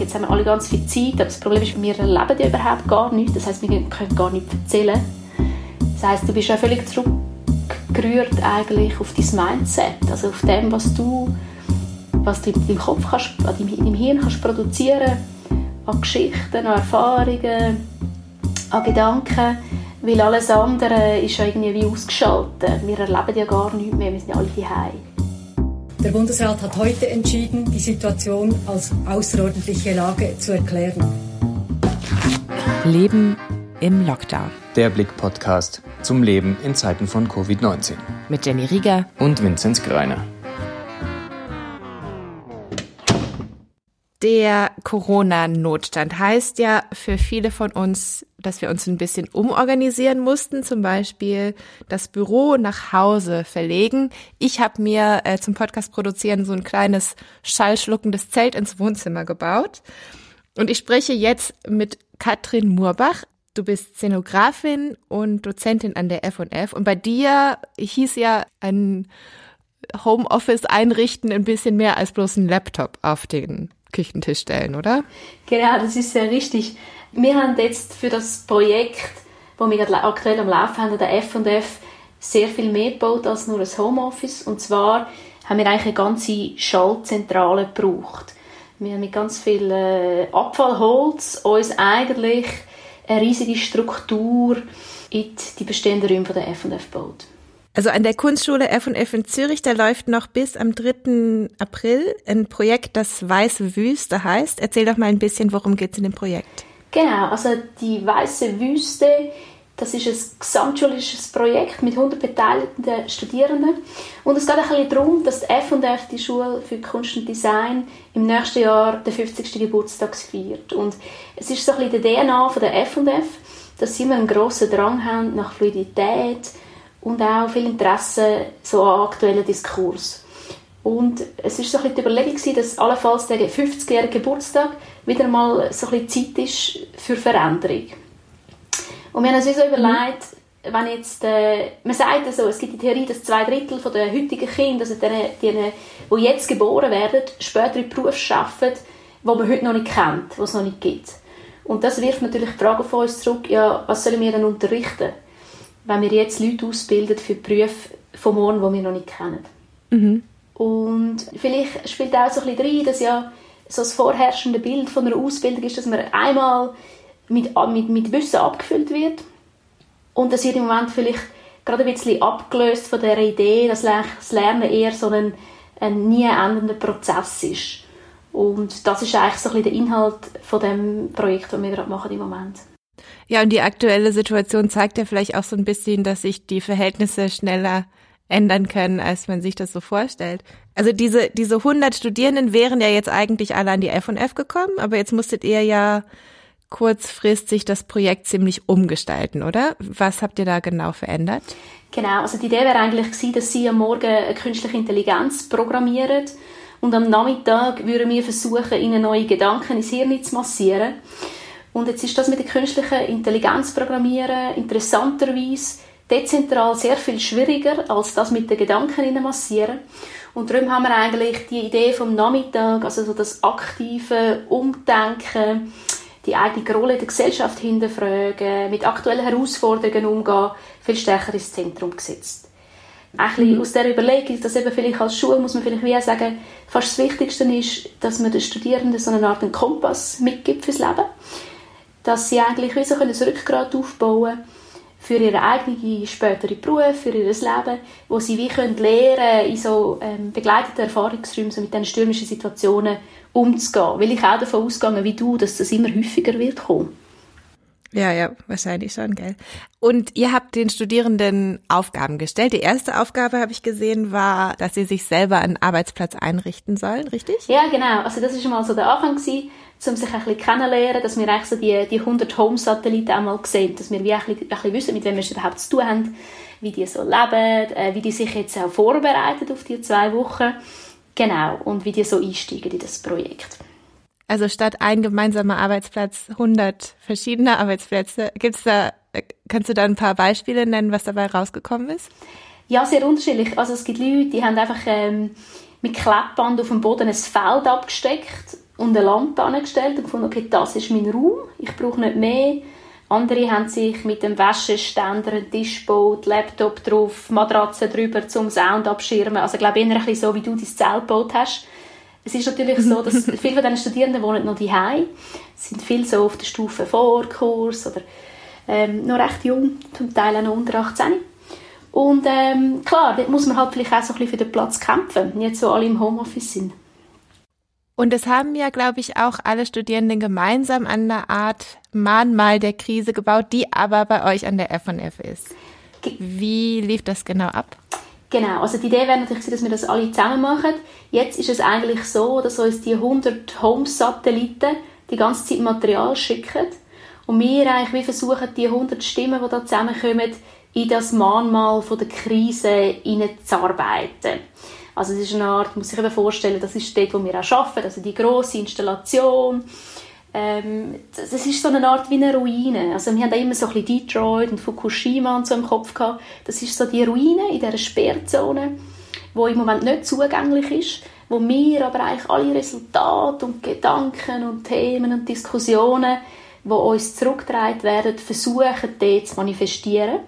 jetzt haben wir alle ganz viel Zeit, aber das Problem ist, wir erleben ja überhaupt gar nichts. Das heißt, wir können gar nichts erzählen. Das heißt, du bist ja völlig zurückgerührt eigentlich auf dein Mindset, also auf dem, was du, was du in deinem Kopf kannst, in deinem Hirn kannst produzieren, an Geschichten, an Erfahrungen, an Gedanken, weil alles andere ist ja irgendwie wie ausgeschaltet. Wir erleben ja gar nichts mehr, wir sind ja alle daheim. Der Bundesrat hat heute entschieden, die Situation als außerordentliche Lage zu erklären. Leben im Lockdown. Der Blick-Podcast zum Leben in Zeiten von Covid-19. Mit Jenny Rieger und Vinzenz Greiner. Der Corona-Notstand heißt ja für viele von uns, dass wir uns ein bisschen umorganisieren mussten, zum Beispiel das Büro nach Hause verlegen. Ich habe mir äh, zum Podcast produzieren so ein kleines schallschluckendes Zelt ins Wohnzimmer gebaut. Und ich spreche jetzt mit Katrin Murbach. Du bist Szenografin und Dozentin an der F&F. Und bei dir hieß ja ein Homeoffice einrichten ein bisschen mehr als bloß ein Laptop auf den Küchentisch stellen, oder? Genau, das ist sehr richtig. Wir haben jetzt für das Projekt, das wir gerade aktuell am Laufen haben, der F&F, sehr viel mehr gebaut als nur ein Homeoffice. Und zwar haben wir eigentlich eine ganze Schaltzentrale gebraucht. Wir haben mit ganz viel äh, Abfallholz uns eigentlich eine riesige Struktur in die bestehenden Räume der F&F gebaut. Also an der Kunstschule F&F in Zürich, da läuft noch bis am 3. April ein Projekt, das Weiße Wüste heißt. Erzähl doch mal ein bisschen, worum geht es in dem Projekt? Genau, also die Weiße Wüste, das ist ein gesamtschulisches Projekt mit 100 beteiligten Studierenden. Und es geht ein bisschen darum, dass die F&F, die Schule für Kunst und Design, im nächsten Jahr den 50. Geburtstag feiert. Und es ist so ein bisschen die DNA von der F&F, dass sie immer einen grossen Drang haben nach Fluidität, und auch viel Interesse so an aktuellen Diskurs. Und es war so die Überlegung, dass allenfalls der 50-jährige Geburtstag wieder mal so ein bisschen Zeit ist für Veränderung. Und wir haben uns so überlegt, wenn jetzt, äh, man sagt also, es gibt die Theorie, dass zwei Drittel der heutigen Kinder, also die, die, die jetzt geboren werden, später in Berufe arbeiten, die man heute noch nicht kennt, die es noch nicht gibt. Und das wirft natürlich die Frage auf uns zurück, ja, was sollen wir denn unterrichten? Wenn wir jetzt Leute ausbilden für Berufe von morgen, die wir noch nicht kennen. Mhm. Und vielleicht spielt auch so ein bisschen rein, dass ja so das vorherrschende Bild von einer Ausbildung ist, dass man einmal mit, mit, mit Wissen abgefüllt wird und das wird im Moment vielleicht gerade ein bisschen abgelöst von der Idee, dass das Lernen eher so ein, ein nie endender Prozess ist. Und das ist eigentlich so ein bisschen der Inhalt von dem Projekt, das wir gerade machen im Moment. Ja, und die aktuelle Situation zeigt ja vielleicht auch so ein bisschen, dass sich die Verhältnisse schneller ändern können, als man sich das so vorstellt. Also diese, diese 100 Studierenden wären ja jetzt eigentlich alle an die F&F gekommen, aber jetzt musstet ihr ja kurzfristig das Projekt ziemlich umgestalten, oder? Was habt ihr da genau verändert? Genau, also die Idee wäre eigentlich gewesen, dass Sie am Morgen eine künstliche Intelligenz programmieren und am Nachmittag würden wir versuchen, ihnen neue Gedanken ins Hirn zu massieren. Und jetzt ist das mit der künstlichen Intelligenz programmieren interessanterweise dezentral sehr viel schwieriger als das mit den Gedanken massieren. Und darum haben wir eigentlich die Idee vom Nachmittag, also so das aktive Umdenken, die eigene Rolle in der Gesellschaft hinterfragen, mit aktuellen Herausforderungen umgehen, viel stärker ins Zentrum gesetzt. Ein mhm. aus der Überlegung, dass eben vielleicht als Schule, muss man vielleicht wie sagen, fast das Wichtigste ist, dass man den Studierenden so eine Art Kompass mitgibt fürs Leben dass sie eigentlich wie so ein Rückgrat aufbauen können für ihre eigene spätere Beruf, für ihr Leben, wo sie wie können lernen in so ähm, begleiteten Erfahrungsräumen so mit diesen stürmischen Situationen umzugehen. Weil ich auch davon ausgehe, wie du, dass das immer häufiger wird kommen. Ja, ja, wahrscheinlich schon, gell. Und ihr habt den Studierenden Aufgaben gestellt. Die erste Aufgabe, habe ich gesehen, war, dass sie sich selber einen Arbeitsplatz einrichten sollen, richtig? Ja, genau. Also das ist schon mal so der Anfang gewesen, um sich ein bisschen kennenzulernen, dass wir eigentlich so die, die 100 Home-Satelliten einmal sehen, dass wir wie ein bisschen, ein bisschen wissen, mit wem wir es überhaupt zu tun haben, wie die so leben, äh, wie die sich jetzt auch vorbereiten auf die zwei Wochen. Genau. Und wie die so einsteigen in das Projekt. Also statt ein gemeinsamer Arbeitsplatz 100 verschiedene Arbeitsplätze. Gibt's da, kannst du da ein paar Beispiele nennen, was dabei rausgekommen ist? Ja, sehr unterschiedlich. Also es gibt Leute, die haben einfach ähm, mit Klebband auf dem Boden ein Feld abgesteckt und eine Lampe angestellt und gefunden, okay, das ist mein Raum, ich brauche nicht mehr. Andere haben sich mit dem Wäscheständer einen Tisch gebaut, Laptop drauf, Matratze drüber zum Sound abschirmen. Also ich glaube eher ein bisschen so, wie du dein Zelt gebaut hast. Es ist natürlich so, dass viele von diesen Studierenden wohnen noch daheim, sind viel so auf der Stufe Vorkurs oder ähm, noch recht jung, zum Teil auch noch unter 18. Und ähm, klar, dort muss man halt vielleicht auch so ein bisschen für den Platz kämpfen, jetzt so alle im Homeoffice sind. Und das haben ja, glaube ich, auch alle Studierenden gemeinsam an einer Art Mahnmal der Krise gebaut, die aber bei euch an der F&F ist. Wie lief das genau ab? Genau, also die Idee wäre natürlich, dass wir das alle zusammen machen. Jetzt ist es eigentlich so, dass uns die 100 Home-Satelliten die ganze Zeit Material schicken und wir eigentlich wie versuchen, die 100 Stimmen, die da zusammenkommen, in das Mahnmal von der Krise hineinzuarbeiten. Also es ist eine Art, muss ich mir vorstellen, das ist dort, wo wir auch arbeiten, also die grosse Installation. Ähm, das ist so eine Art wie eine Ruine. Also wir haben immer so ein bisschen Detroit und Fukushima und so im Kopf gehabt. Das ist so die Ruine in dieser Sperrzone, wo im Moment nicht zugänglich ist, wo wir aber eigentlich alle Resultate und Gedanken und Themen und Diskussionen, die uns zurückgetragen werden, versuchen dort zu manifestieren.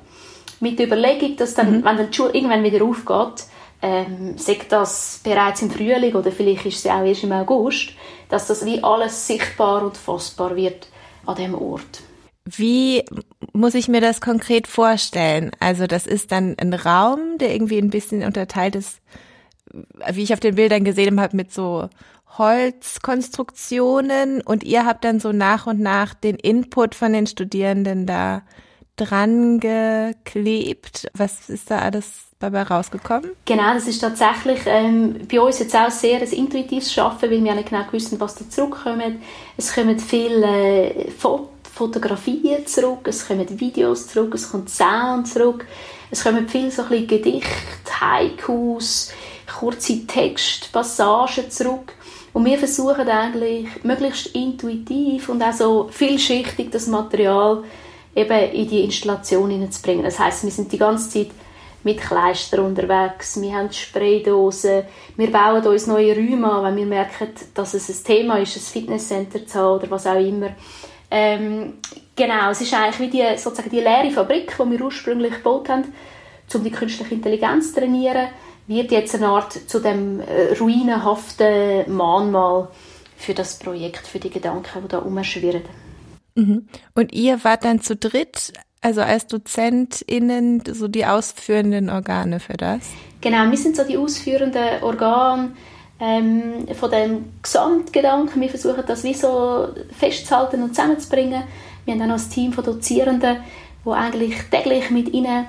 Mit der Überlegung, dass dann, mhm. wenn dann die Schule irgendwann wieder aufgeht, ähm, sagt das bereits im Frühling oder vielleicht ist es auch erst im August, dass das wie alles sichtbar und fassbar wird an dem Ort. Wie muss ich mir das konkret vorstellen? Also das ist dann ein Raum, der irgendwie ein bisschen unterteilt ist, wie ich auf den Bildern gesehen habe, mit so Holzkonstruktionen und ihr habt dann so nach und nach den Input von den Studierenden da dran geklebt. Was ist da alles dabei rausgekommen? Genau, das ist tatsächlich ähm, bei uns jetzt auch sehr ein intuitives Schaffen, weil wir nicht genau wissen, was da zurückkommt. Es kommen viele äh, Fot Fotografien zurück, es kommen Videos zurück, es kommt Sound zurück, es kommen viele so ein Gedichte, Haikus, kurze Textpassagen zurück. Und wir versuchen eigentlich möglichst intuitiv und auch so vielschichtig das Material eben in die Installation hineinzubringen. Das heißt, wir sind die ganze Zeit mit Kleister unterwegs, wir haben Spraydosen, wir bauen uns neue Räume an, wenn wir merken, dass es ein Thema ist, ein Fitnesscenter zu haben oder was auch immer. Ähm, genau, es ist eigentlich wie die, sozusagen die leere Fabrik, die wir ursprünglich gebaut haben, um die künstliche Intelligenz zu trainieren, wird jetzt eine Art zu dem äh, ruinenhaften Mahnmal für das Projekt, für die Gedanken, die da umschwirren. Mhm. Und ihr wart dann zu dritt also als DozentInnen so die ausführenden Organe für das? Genau, wir sind so die ausführenden Organe ähm, von dem Gesamtgedanken. Wir versuchen das wie so festzuhalten und zusammenzubringen. Wir haben auch ein Team von Dozierenden, die eigentlich täglich mit ihnen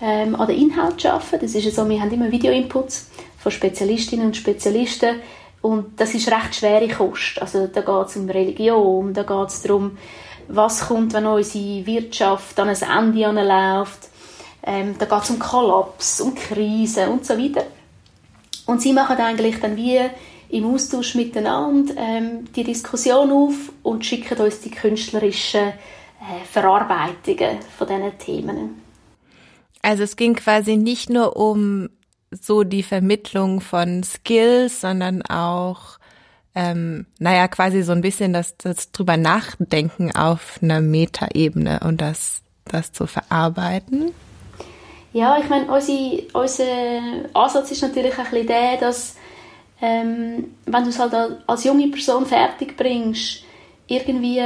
ähm, an den Inhalt arbeiten. Das ist so, wir haben immer Video-Inputs von Spezialistinnen und Spezialisten und das ist recht schwere Kost. Also da geht es um Religion, da geht es darum, was kommt, wenn unsere Wirtschaft an ein Ende anläuft. Ähm, da geht es um Kollaps, um Krisen und so weiter. Und sie machen eigentlich dann wie im Austausch miteinander ähm, die Diskussion auf und schicken uns die künstlerischen äh, Verarbeitungen von diesen Themen. Also es ging quasi nicht nur um so die Vermittlung von Skills, sondern auch ähm, naja, quasi so ein bisschen das, das drüber nachdenken auf einer Metaebene und das, das zu verarbeiten? Ja, ich meine, unser, unser Ansatz ist natürlich ein bisschen der, dass ähm, wenn du es halt als junge Person fertig bringst, irgendwie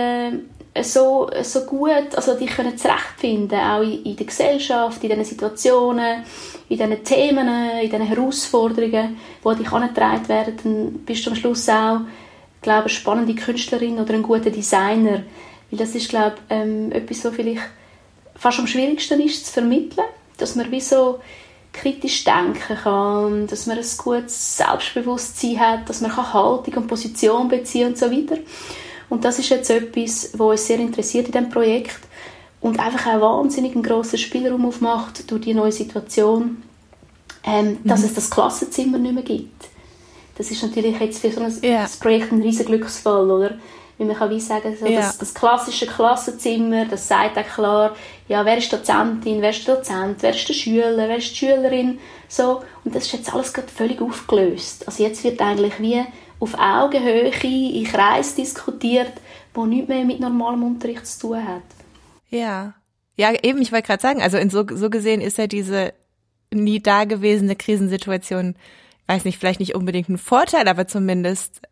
so, so gut, also dich können zurechtfinden, auch in, in der Gesellschaft, in diesen Situationen, in diesen Themen, in diesen Herausforderungen, die dich angetragen werden, dann bist du am Schluss auch, glaube eine spannende Künstlerin oder ein guter Designer, weil das ist, glaube ähm, etwas, was vielleicht fast am schwierigsten ist zu vermitteln, dass man wie so kritisch denken kann, dass man ein gutes Selbstbewusstsein hat, dass man Haltung und Position beziehen und so weiter. Und das ist jetzt etwas, was uns sehr interessiert in diesem Projekt und einfach auch wahnsinnig einen grossen Spielraum aufmacht durch die neue Situation, ähm, dass mhm. es das Klassenzimmer nicht mehr gibt. Das ist natürlich jetzt für so ein ja. Projekt ein riesen Glücksfall, oder? Wie man kann wie sagen, so ja. das, das, klassische Klassenzimmer, das sagt auch klar, ja, wer ist Dozentin, wer ist der Dozent, wer ist der Schüler, wer ist die Schülerin, so. Und das ist jetzt alles gerade völlig aufgelöst. Also jetzt wird eigentlich wie auf Augenhöhe in Kreis diskutiert, wo nichts mehr mit normalem Unterricht zu tun hat. Ja. Ja, eben, ich wollte gerade sagen, also in so, so gesehen ist ja diese nie dagewesene Krisensituation, weiß nicht, vielleicht nicht unbedingt ein Vorteil, aber zumindest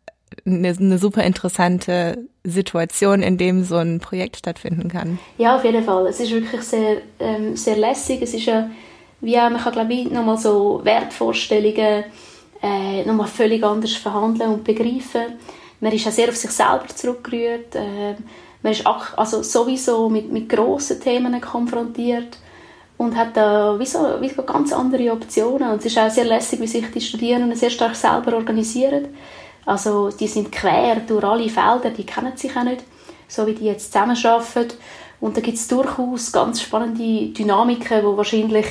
eine, eine super interessante Situation, in dem so ein Projekt stattfinden kann. Ja, auf jeden Fall. Es ist wirklich sehr, ähm, sehr lässig. Es ist ja, wie auch, man kann glaube ich nochmal so Wertvorstellungen äh, nochmal völlig anders verhandeln und begreifen. Man ist ja sehr auf sich selber zurückgerührt. Äh, man ist auch, also sowieso mit, mit grossen Themen konfrontiert und hat da wie so, wie so ganz andere Optionen. Und es ist auch sehr lässig, wie sich die Studierenden sehr stark selber organisieren. Also die sind quer durch alle Felder, die kennen sich auch nicht, so wie die jetzt zusammenarbeiten. Und da gibt es durchaus ganz spannende Dynamiken, die wahrscheinlich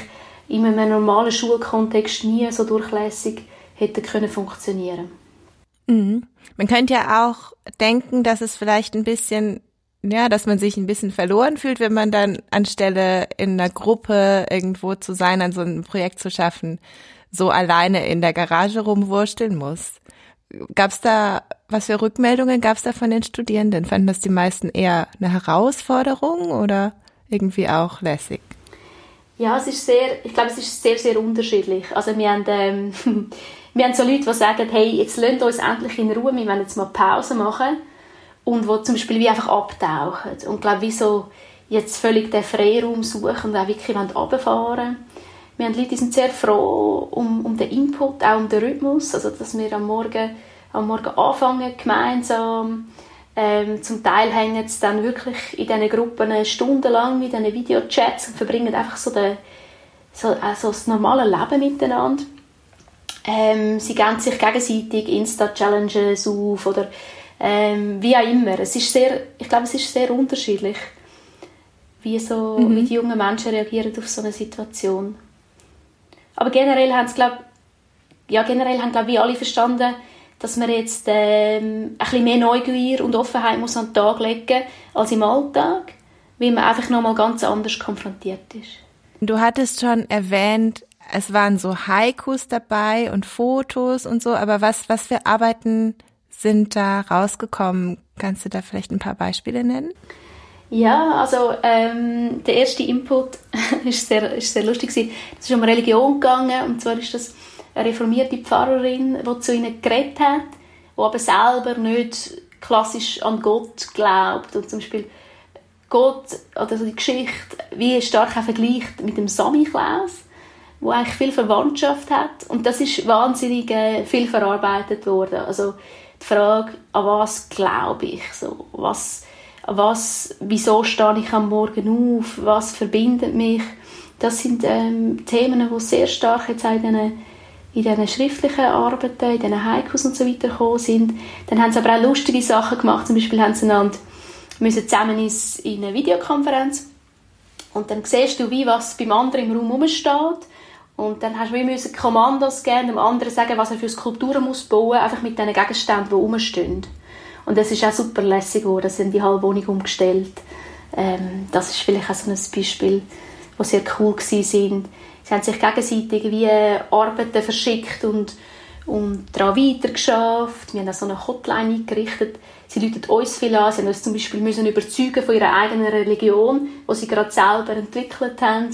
in einem normalen Schulkontext nie so durchlässig hätten können funktionieren. Mhm. Man könnte ja auch denken, dass es vielleicht ein bisschen ja, dass man sich ein bisschen verloren fühlt, wenn man dann anstelle in einer Gruppe irgendwo zu sein, an so einem Projekt zu schaffen, so alleine in der Garage rumwursteln muss. Gab es da, was für Rückmeldungen gab es da von den Studierenden? Fanden das die meisten eher eine Herausforderung oder irgendwie auch lässig? Ja, es ist sehr, ich glaube, es ist sehr, sehr unterschiedlich. Also wir haben, ähm, wir haben so Leute, die sagen, hey, jetzt lasst uns endlich in Ruhe, wir wollen jetzt mal Pause machen und die zum Beispiel wie einfach abtauchen und glaube wie so jetzt völlig den Freiraum suchen und auch wirklich runterfahren wollen. Wir haben Leute, die sind sehr froh um, um den Input, auch um den Rhythmus, also dass wir am Morgen, am Morgen anfangen gemeinsam. Ähm, zum Teil hängen sie dann wirklich in diesen Gruppen stundenlang in diesen Videochats und verbringen einfach so, den, so also das normale Leben miteinander. Ähm, sie geben sich gegenseitig Insta-Challenges auf oder ähm, wie auch immer. Es ist sehr, ich glaube, es ist sehr unterschiedlich, wie, so, mhm. wie die jungen Menschen reagieren auf so eine Situation. Aber generell haben es, glaube ja, generell haben, glaube ich, alle verstanden, dass man jetzt ähm, ein bisschen mehr Neugier und Offenheit muss an den Tag legen als im Alltag, weil man einfach nochmal ganz anders konfrontiert ist. Du hattest schon erwähnt, es waren so Haikus dabei und Fotos und so, aber was, was für Arbeiten sind da rausgekommen? Kannst du da vielleicht ein paar Beispiele nennen? Ja, also ähm, der erste Input ist sehr, ist sehr lustig Es ist um Religion gegangen und zwar ist das eine reformierte Pfarrerin, die zu ihnen geredet hat, die aber selber nicht klassisch an Gott glaubt und zum Beispiel Gott oder die Geschichte wie stark auch vergleicht mit dem Samichlaus, wo eigentlich viel Verwandtschaft hat. Und das ist wahnsinnig äh, viel verarbeitet worden. Also die Frage, an was glaube ich, so, was, was, wieso stehe ich am Morgen auf, was verbindet mich, das sind ähm, Themen, die sehr stark jetzt in diesen, in diesen schriftlichen Arbeiten, in diesen Haikus und so weiter gekommen sind. Dann haben sie aber auch lustige Sachen gemacht, zum Beispiel haben sie einander müssen zusammen in eine Videokonferenz. Und dann siehst du, wie was beim anderen im Raum rumsteht und dann hast du wie Kommandos geben, dem anderen sagen, was er für Skulpturen muss bauen, einfach mit den Gegenständen, die rumstehen. Und das ist auch super lässig geworden. Sie haben die halbe Wohnung umgestellt. Ähm, das ist vielleicht auch so ein Beispiel, wo sehr cool waren. Sie haben sich gegenseitig wie Arbeiten verschickt und, und daran weitergeschafft. Wir haben auch so eine Hotline eingerichtet. Sie läuten uns viel an. Sie haben uns zum Beispiel müssen überzeugen von ihrer eigenen Religion, die sie gerade selber entwickelt haben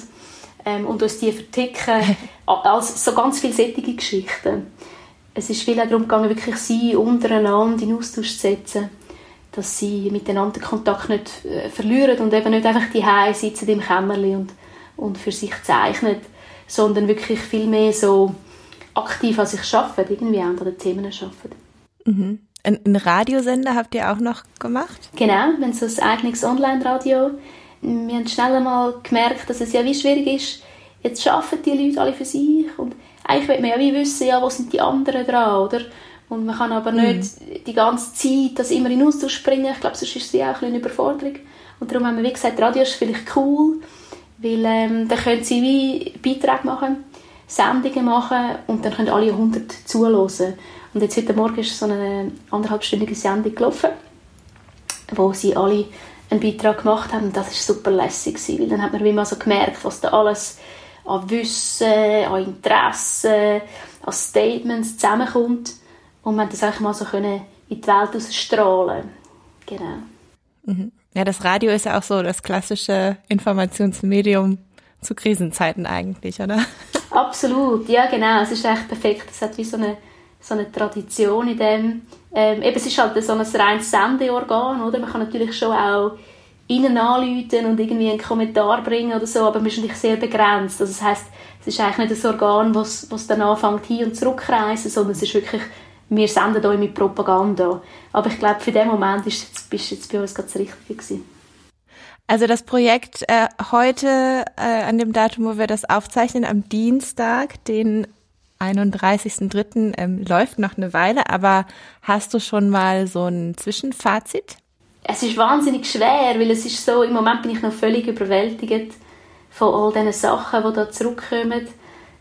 ähm, und uns die verticken, als so ganz viele solche Geschichten. Es ist viel darum gegangen, wirklich sie untereinander in Austausch zu setzen, dass sie miteinander den Kontakt nicht äh, verlieren und eben nicht einfach die sitzen im Kämmerli und, und für sich zeichnen, sondern wirklich viel mehr so aktiv an sich arbeiten, irgendwie an den Themen arbeiten. Mhm. Ein Radiosender habt ihr auch noch gemacht? Genau, wir haben so ein eigenes Online-Radio wir haben schnell einmal gemerkt, dass es ja wie schwierig ist, jetzt arbeiten die Leute alle für sich und eigentlich will man ja wie wissen, ja, wo sind die anderen dran, oder? Und man kann aber mhm. nicht die ganze Zeit das immer in Austausch bringen. Ich glaube, sonst ist es ja auch eine Überforderung. Und darum haben wir wie gesagt, Radio ist vielleicht cool, weil ähm, dann können sie wie Beiträge machen, Sendungen machen und dann können alle 100 zuhören. Und jetzt heute Morgen ist so eine anderthalbstündige Sendung gelaufen, wo sie alle einen Beitrag gemacht haben. Und das war super lässig, weil dann hat man wie mal so gemerkt, was da alles an Wissen, an Interesse, an Statements zusammenkommt. Und haben das einfach mal so können in die Welt ausstrahlen Genau. Mhm. Ja, das Radio ist ja auch so das klassische Informationsmedium zu Krisenzeiten eigentlich, oder? Absolut, ja genau. Es ist echt perfekt. Es hat wie so eine, so eine Tradition in dem. Ähm, eben, es ist halt so ein reines Sendeorgan, oder? Man kann natürlich schon auch ihnen anrufen und irgendwie einen Kommentar bringen oder so, aber man ist natürlich sehr begrenzt. Also das heißt, es ist eigentlich nicht ein Organ, das dann anfängt hin und zurückreisen, sondern es ist wirklich, wir senden euch mit Propaganda. Aber ich glaube, für den Moment ist jetzt, bist jetzt bei uns ganz richtig gewesen. Also das Projekt äh, heute äh, an dem Datum, wo wir das aufzeichnen, am Dienstag, den 31.03. Ähm, läuft noch eine Weile, aber hast du schon mal so ein Zwischenfazit? Es ist wahnsinnig schwer, weil es ist so, im Moment bin ich noch völlig überwältigt von all diesen Sachen, die da zurückkommen.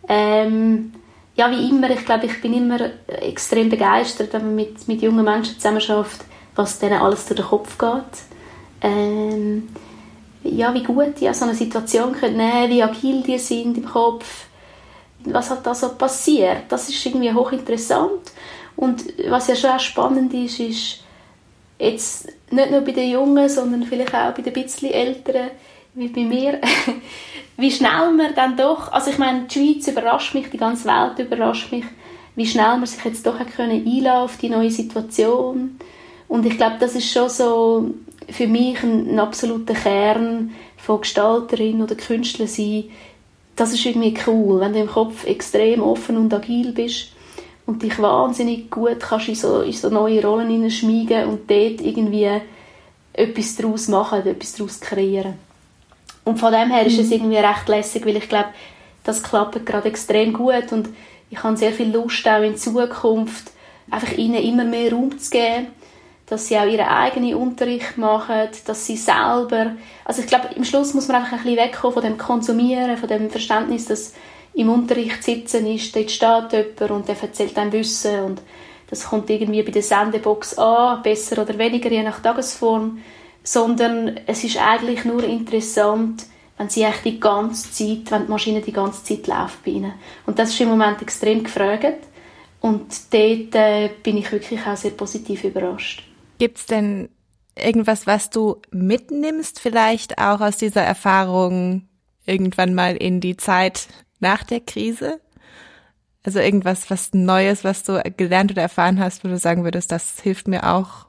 Ähm, ja, wie immer, ich glaube, ich bin immer extrem begeistert, wenn man mit, mit jungen Menschen zusammen schafft, was denen alles durch den Kopf geht. Ähm, ja, wie gut die an so eine Situation können wie agil die sind im Kopf, was hat da so passiert. Das ist irgendwie hochinteressant. Und was ja schon auch spannend ist, ist jetzt nicht nur bei den Jungen, sondern vielleicht auch bei den bisschen Älteren, wie bei mir, wie schnell man dann doch, also ich meine, die Schweiz überrascht mich, die ganze Welt überrascht mich, wie schnell man sich jetzt doch können einlassen auf die neue Situation. Und ich glaube, das ist schon so für mich ein, ein absoluter Kern von Gestalterin oder Künstler sein. Das ist irgendwie cool, wenn du im Kopf extrem offen und agil bist und dich wahnsinnig gut kannst in so, in so neue Rollen hineinschmiegen und dort irgendwie etwas daraus machen, etwas daraus kreieren. Und von dem her ist es mhm. irgendwie recht lässig, weil ich glaube, das klappt gerade extrem gut und ich habe sehr viel Lust auch in Zukunft einfach ihnen immer mehr Raum zu geben dass sie auch ihren eigenen Unterricht machen, dass sie selber, also ich glaube, im Schluss muss man einfach ein bisschen wegkommen von dem Konsumieren, von dem Verständnis, dass im Unterricht sitzen ist, dort steht jemand und der erzählt einem Wissen und das kommt irgendwie bei der Sendebox an, besser oder weniger, je nach Tagesform, sondern es ist eigentlich nur interessant, wenn sie echt die ganze Zeit, wenn die Maschine die ganze Zeit läuft bei ihnen. Und das ist im Moment extrem gefragt und dort äh, bin ich wirklich auch sehr positiv überrascht. Gibt's denn irgendwas, was du mitnimmst, vielleicht auch aus dieser Erfahrung irgendwann mal in die Zeit nach der Krise? Also irgendwas, was Neues, was du gelernt oder erfahren hast, wo du sagen würdest, das hilft mir auch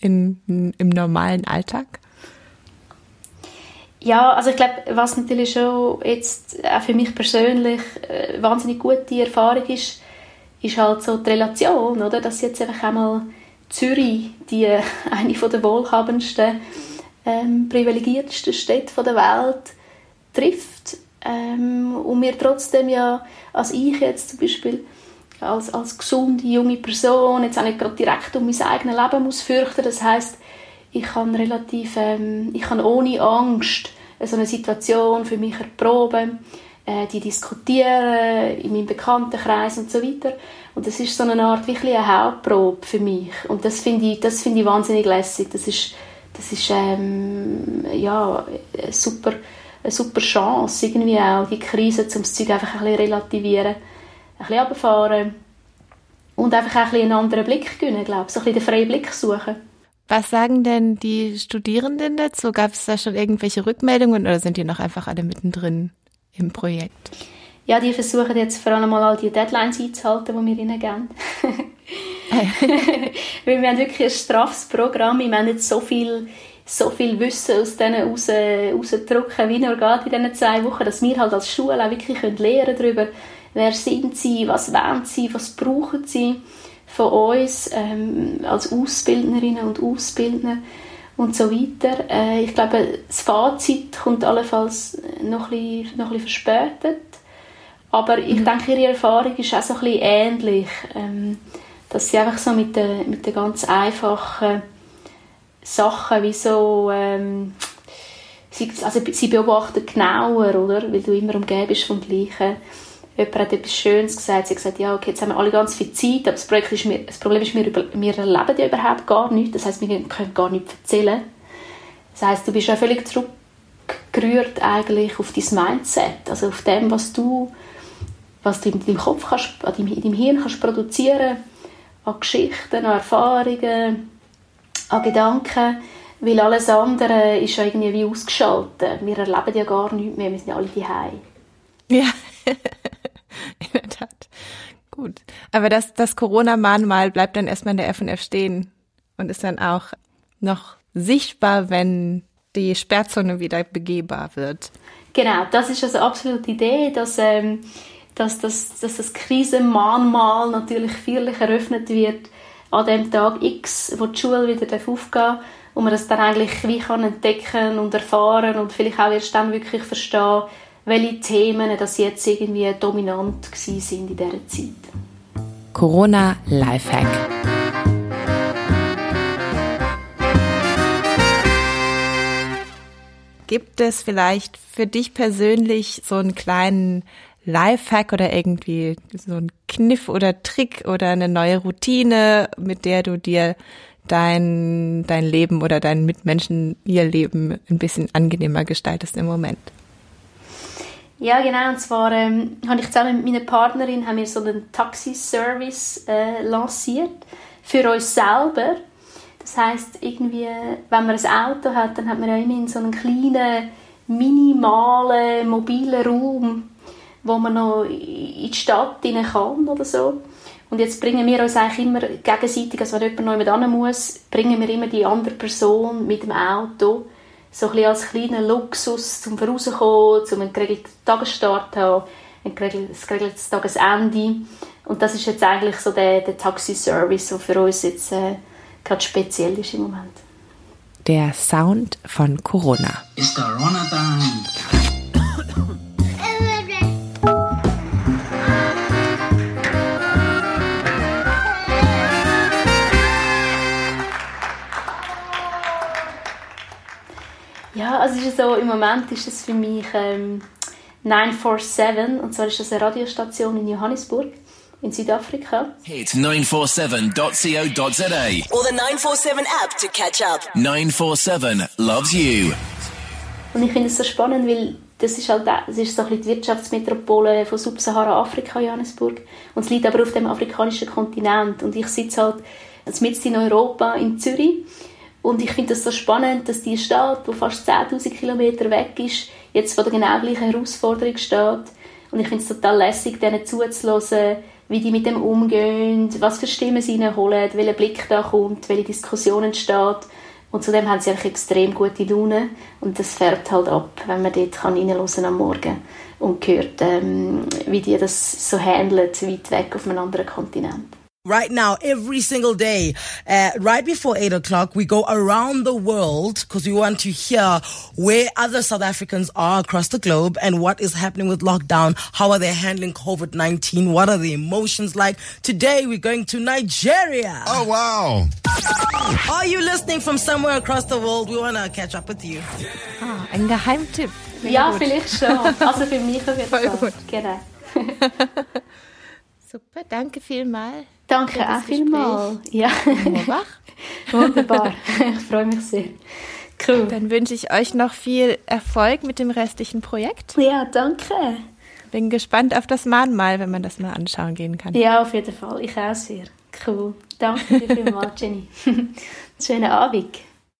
in, im normalen Alltag? Ja, also ich glaube, was natürlich schon jetzt auch für mich persönlich äh, wahnsinnig gute Erfahrung ist, ist halt so die Relation, oder? Dass jetzt einfach einmal Zürich, die äh, eine der wohlhabendsten, ähm, privilegiertesten Städte der Welt, trifft. Ähm, und mir trotzdem ja, als ich jetzt zum Beispiel als, als gesunde junge Person jetzt auch nicht gerade direkt um mein eigenes Leben muss fürchten. Das heißt, ich kann relativ, ähm, ich kann ohne Angst so eine Situation für mich erproben, äh, die diskutieren in meinem Bekanntenkreis und so weiter. Und das ist so eine Art wirklich eine Hauptprobe für mich. Und das finde ich, das finde ich wahnsinnig lässig. Das ist, das ist ähm, ja, eine super, eine super Chance, irgendwie auch die Krise zum Zeug einfach ein bisschen relativieren, ein bisschen runterfahren und einfach ein bisschen einen anderen Blick gewinnen, glaube ich. So ein bisschen den freien Blick suchen. Was sagen denn die Studierenden dazu? Gab es da schon irgendwelche Rückmeldungen oder sind die noch einfach alle mittendrin im Projekt? Ja, die versuchen jetzt vor allem mal all die Deadlines einzuhalten, die wir ihnen geben. Weil wir haben wirklich ein straffes Programm. Wir haben nicht so viel, so viel Wissen aus denen raus, rauszudrücken, wie nur geht in diesen zwei Wochen, dass wir halt als Schule auch wirklich lernen darüber, wer sind sie, was wollen sie, was brauchen sie von uns ähm, als Ausbildnerinnen und Ausbildner und so weiter. Äh, ich glaube, das Fazit kommt allenfalls noch ein bisschen, noch ein bisschen verspätet. Aber ich mhm. denke, ihre Erfahrung ist auch so ein bisschen ähnlich. Ähm, dass sie einfach so mit den, mit den ganz einfachen Sachen wie so ähm, sie, also sie beobachten genauer, oder? Weil du immer umgeben bist vom Gleichen. Jemand hat etwas Schönes gesagt. Sie hat gesagt, ja, okay, jetzt haben wir alle ganz viel Zeit, aber das, Projekt ist mir, das Problem ist, wir, wir erleben ja überhaupt gar nichts. Das heißt, wir können gar nichts erzählen. Das heißt, du bist ja völlig zurückgerührt eigentlich auf dein Mindset, also auf dem, was du was du in deinem Kopf kannst, in deinem Hirn kannst produzieren an Geschichten, an Erfahrungen, an Gedanken, weil alles andere ist ja irgendwie wie ausgeschaltet. Wir erleben ja gar nichts mehr, wir sind ja alle daheim. Ja, in der Tat. Gut. Aber das, das Corona-Mahnmal bleibt dann erstmal in der FNF stehen und ist dann auch noch sichtbar, wenn die Sperrzone wieder begehbar wird. Genau, das ist also absolut die Idee, dass, ähm, dass, dass, dass das Krisenmahnmal natürlich feierlich eröffnet wird an dem Tag X, wo die Schule wieder aufgehen darf und man das dann eigentlich wie kann entdecken und erfahren und vielleicht auch erst dann wirklich verstehen, welche Themen das jetzt irgendwie dominant sind in dieser Zeit. Corona Lifehack. Gibt es vielleicht für dich persönlich so einen kleinen Lifehack oder irgendwie so einen Kniff oder Trick oder eine neue Routine, mit der du dir dein, dein Leben oder deinen Mitmenschen ihr Leben ein bisschen angenehmer gestaltest im Moment? Ja, genau. Und zwar ähm, habe ich zusammen mit meiner Partnerin haben wir so einen Taxi-Service äh, lanciert für uns selber. Das heißt irgendwie, wenn man ein Auto hat, dann hat man ja immerhin so einen kleinen, minimalen, mobilen Raum, wo man noch in die Stadt rein kann oder so. Und jetzt bringen wir uns eigentlich immer gegenseitig, also wenn jemand noch jemand muss, bringen wir immer die andere Person mit dem Auto so ein bisschen als kleiner Luxus zum Vorauskommen, zum einen geregelten Tagesstart haben, ein geregeltes, geregeltes Tagesende. Und das ist jetzt eigentlich so der, der Taxi-Service, der für uns jetzt äh, gerade speziell ist im Moment. Der Sound von Corona. It's Corona time. Ja, also ist so, im Moment ist es für mich ähm, 947 und zwar ist das eine Radiostation in Johannesburg in Südafrika. Hit 947.co.za or the 947 app to catch up. 947 loves you. Und ich finde es so spannend, weil das ist halt das ist so ein bisschen die Wirtschaftsmetropole von Subsahara-Afrika, Johannesburg. Und es liegt aber auf dem afrikanischen Kontinent. Und ich sitze halt mitten in Europa, in Zürich. Und ich finde es so spannend, dass die Stadt, die fast 10'000 Kilometer weg ist, jetzt vor der genau gleichen Herausforderung steht. Und ich finde es total lässig, denen zuzuhören, wie die mit dem umgehen, was für Stimmen sie reinholen, welcher Blick da kommt, welche Diskussion entsteht. Und zudem haben sie einfach extrem gute Laune und das färbt halt ab, wenn man dort kann am Morgen und hört, ähm, wie die das so handeln, weit weg auf einem anderen Kontinent. Right now, every single day, uh, right before eight o'clock, we go around the world because we want to hear where other South Africans are across the globe and what is happening with lockdown. How are they handling COVID 19? What are the emotions like? Today, we're going to Nigeria. Oh, wow. Are you listening from somewhere across the world? We want to catch up with you. Ah, ein Geheimtipp. ja, vielleicht schon. Also für mich auf jeden Fall. Genau. Super, danke vielmals. Danke auch vielmals. Ja. Wunderbar. Wunderbar. Ich freue mich sehr. Cool. Dann wünsche ich euch noch viel Erfolg mit dem restlichen Projekt. Ja, danke. Bin gespannt auf das Mahnmal, wenn man das mal anschauen gehen kann. Ja, auf jeden Fall. Ich auch sehr. Cool. Danke dir vielmals, Jenny. Schönen Abend.